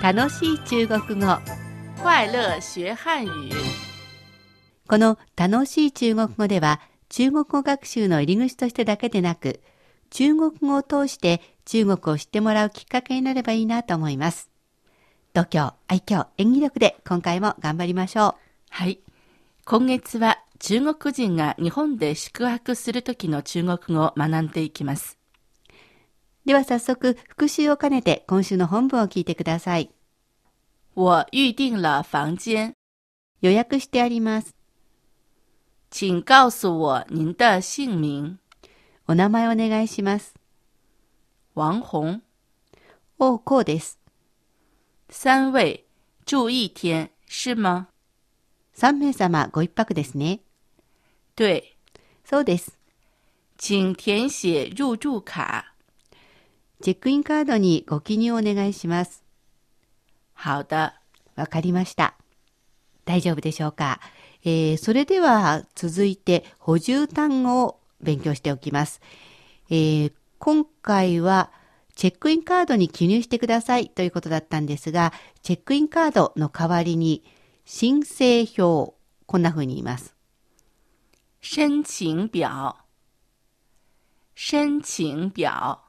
楽しい中国語快乐学汉语。この楽しい中国語では中国語学習の入り口としてだけでなく中国語を通して中国を知ってもらうきっかけになればいいなと思います。度胸、愛嬌、演技力で今回も頑張りましょう。はい。今月は中国人が日本で宿泊する時の中国語を学んでいきます。では早速復習を兼ねて今週の本文を聞いてください。我预定了房间，予約してあります。请告诉我您的姓名。お名前お願いします。王红，おこうです。三位住一天是吗？3名様ご一泊ですね。对，そうです。请填写入住卡。チェックインカードにご記入お願いします。好的，わかりました。大丈夫でしょうか、えーそれでは続いて補充単語を勉強しておきます。えー今回はチェックインカードに記入してくださいということだったんですが、チェックインカードの代わりに申請表、こんな風に言います。申请表。申請表。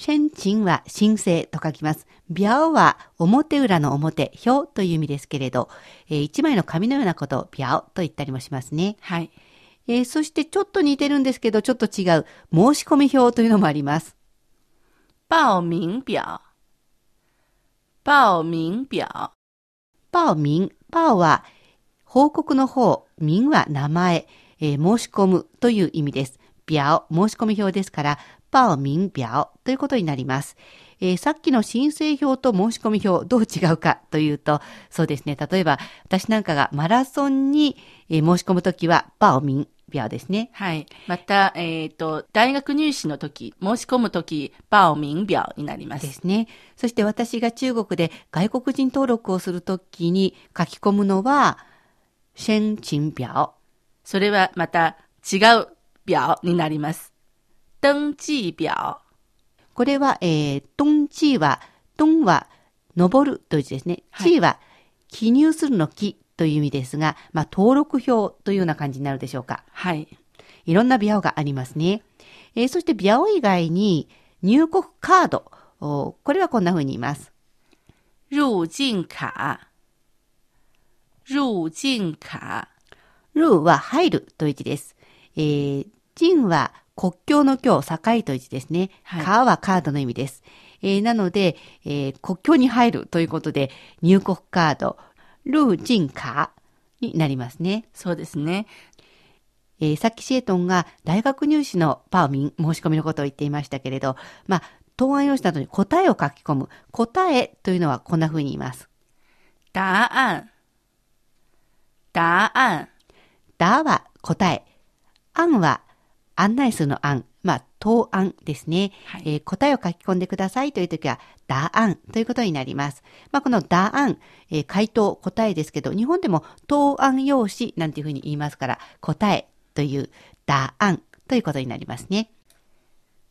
申請は申請と書きます。表は表裏の表、表という意味ですけれど、えー一枚の紙のようなことを表と言ったりもしますね。はい。えーそしてちょっと似てるんですけど、ちょっと違う申し込み表というのもあります。报名表。報名表。パオミン、パオは報告の方、ミンは名前、えー申し込むという意味です。表、申し込み表ですから、パオミン表ということになります。えーさっきの申請表と申し込み表どう違うかというと、そうですね。例えば、私なんかがマラソンに、えー申し込むときは、パオミン表ですね。はい。また、えっ、と、大学入試の時、申し込む時、報名表になります。ですね。そして私が中国で外国人登録をするときに書き込むのは、申請表。それはまた違う表になります。登記表。これは、えー、トンチーは、トンは、登るという字ですね。はいは、記入するの記という意味ですが、まあ、登録表というような感じになるでしょうか。はい。いろんなビャオがありますね。えーそしてビャオ以外に、入国カード。おこれはこんな風に言います。入境卡。入境卡。ルーは入るという字です。えー、は国境の境、境という字ですね。はいカーはカードの意味です。えーなので、えー国境に入るということで、入国カード、ルージンカーになりますね。そうですね。えーさっきシエトンが大学入試のパーミン申し込みのことを言っていましたけれど、まあ、答案用紙などに答えを書き込む。答えというのはこんな風に言います。答案。答案。だは答え。案は案内するの案。まあ、答案ですね。はいえー答えを書き込んでくださいというときは、答案ということになります。まあ、この答案、えー回答、答えですけど、日本でも答案用紙なんていうふうに言いますから、答えという答案ということになりますね。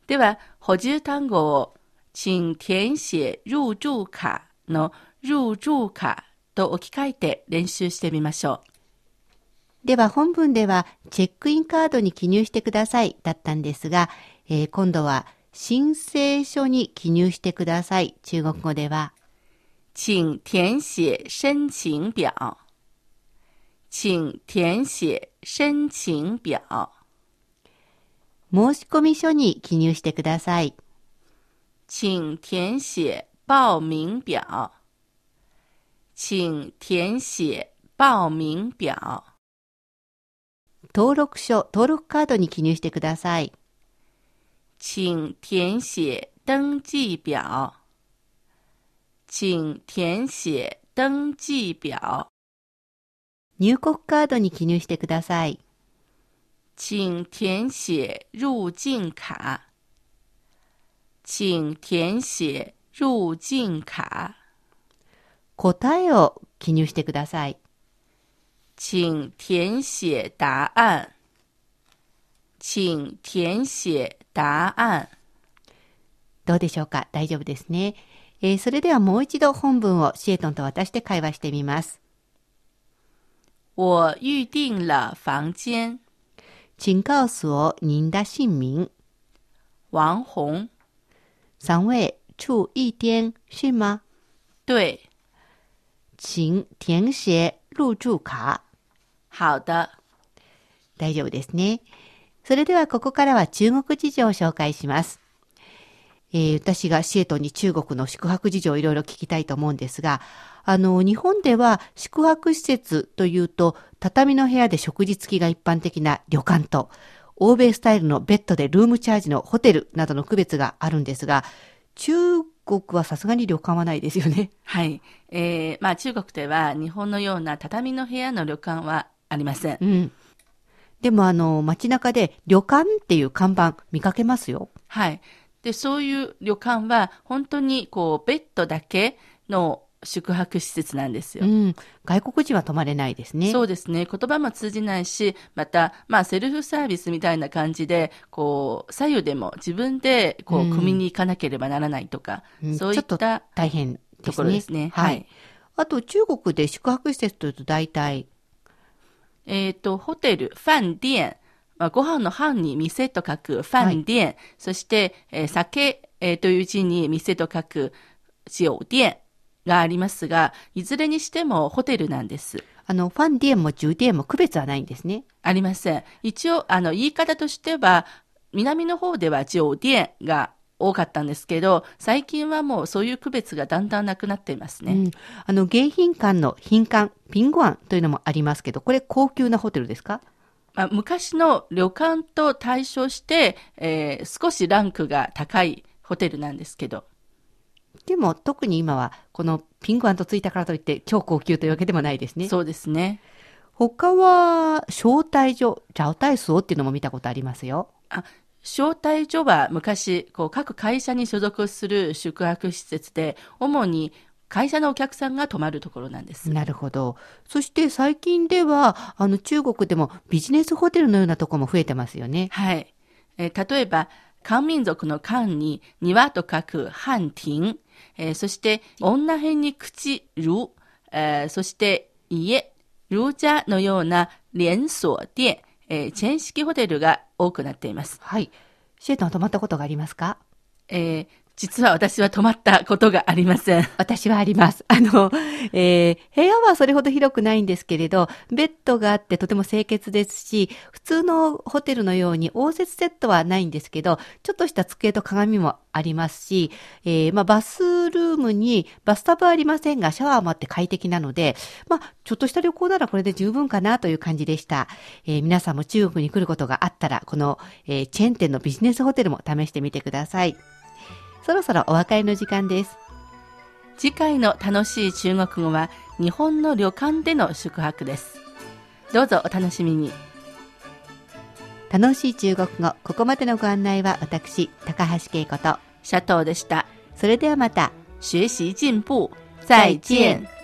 では、補充単語を、請填写入住卡の入住卡と置き換えて練習してみましょう。では本文ではチェックインカードに記入してくださいだったんですが、えー今度は申請書に記入してください。中国語では、请填写申請表。请填写申請表。申込書に記入してください。请填写报名表。请填写报名表。登録書、登録カードに記入してください。请填写登記表。请填写登記表。入国カードに記入してください。请填写入境卡。请填写入境卡。答えを記入してください。请填写答案。请填写答案。どうでしょうか？大丈夫ですね。えーそれではもう一度本文をシエトンと私で会話してみます。我预定了房间。请告诉我您的姓名。王红，三位住一间是吗？对，请填写入住卡。好的。大丈夫ですね。それではここからは中国事情を紹介します。えー私がシエトに中国の宿泊事情をいろいろ聞きたいと思うんですが、あの、日本では宿泊施設というと、畳の部屋で食事付きが一般的な旅館と、欧米スタイルのベッドでルームチャージのホテルなどの区別があるんですが、中国はさすがに旅館はないですよね。はい。えー、まあ中国では日本のような畳の部屋の旅館はありません。うん。でもあの、街中で旅館っていう看板見かけますよ。はい。で、そういう旅館は本当にこうベッドだけの宿泊施設なんですよ。うん。外国人は泊まれないですね。そうですね。言葉も通じないし、また、まあ、セルフサービスみたいな感じで、こう、左右でも自分で、こう、うん組みに行かなければならないとか、うんそういった大変。ところですねははいい。あと、中国で宿泊施設というと大体、えっ、と、ホテル、飯店、まあ、ご飯の飯に店と書く飯店、そして、えー酒、えーという字に店と書く酒店がありますが、いずれにしてもホテルなんです。あの、ファンディエンもジュディエンも区別はないんですね。ありません。一応、あの、言い方としては、南の方では酒店が多かったんですけど、最近はもうそういう区別がだんだんなくなっていますね。うん。あの、迎賓館の賓館、ピンゴアンというのもありますけど、これ高級なホテルですか？まあ、昔の旅館と対照して、えー少しランクが高いホテルなんですけど、でも、特に今は、このピンゴアンとついたからといって、超高級というわけでもないですね。そうですね。他は、招待所、招待所っていうのも見たことありますよ。あ招待所は昔、こう各会社に所属する宿泊施設で、主に会社のお客さんが泊まるところなんです。なるほど。そして最近では、あの中国でもビジネスホテルのようなところも増えてますよね。はい。えー例えば、漢民族の漢に庭と書く漢庭、えーそして女編に口、如、えーそして家、如家のような連鎖店、えーチェーン式ホテルが多くなっています。はい。シェイトンは泊まったことがありますか？えー実は私は泊まったことがありません。私はあります。あの、えー部屋はそれほど広くないんですけれど、ベッドがあってとても清潔ですし、普通のホテルのように応接セットはないんですけど、ちょっとした机と鏡もありますし、えーまあ、バスルームにバスタブはありませんが、シャワーもあって快適なので、まあ、ちょっとした旅行ならこれで十分かなという感じでした。えー皆さんも中国に来ることがあったら、この、えチェーン店のビジネスホテルも試してみてください。そろそろお別れの時間です。次回の楽しい中国語は日本の旅館での宿泊です。どうぞお楽しみに。楽しい中国語、ここまでのご案内は私、高橋恵子と、シャトーでした。それではまた。学習進步。再見。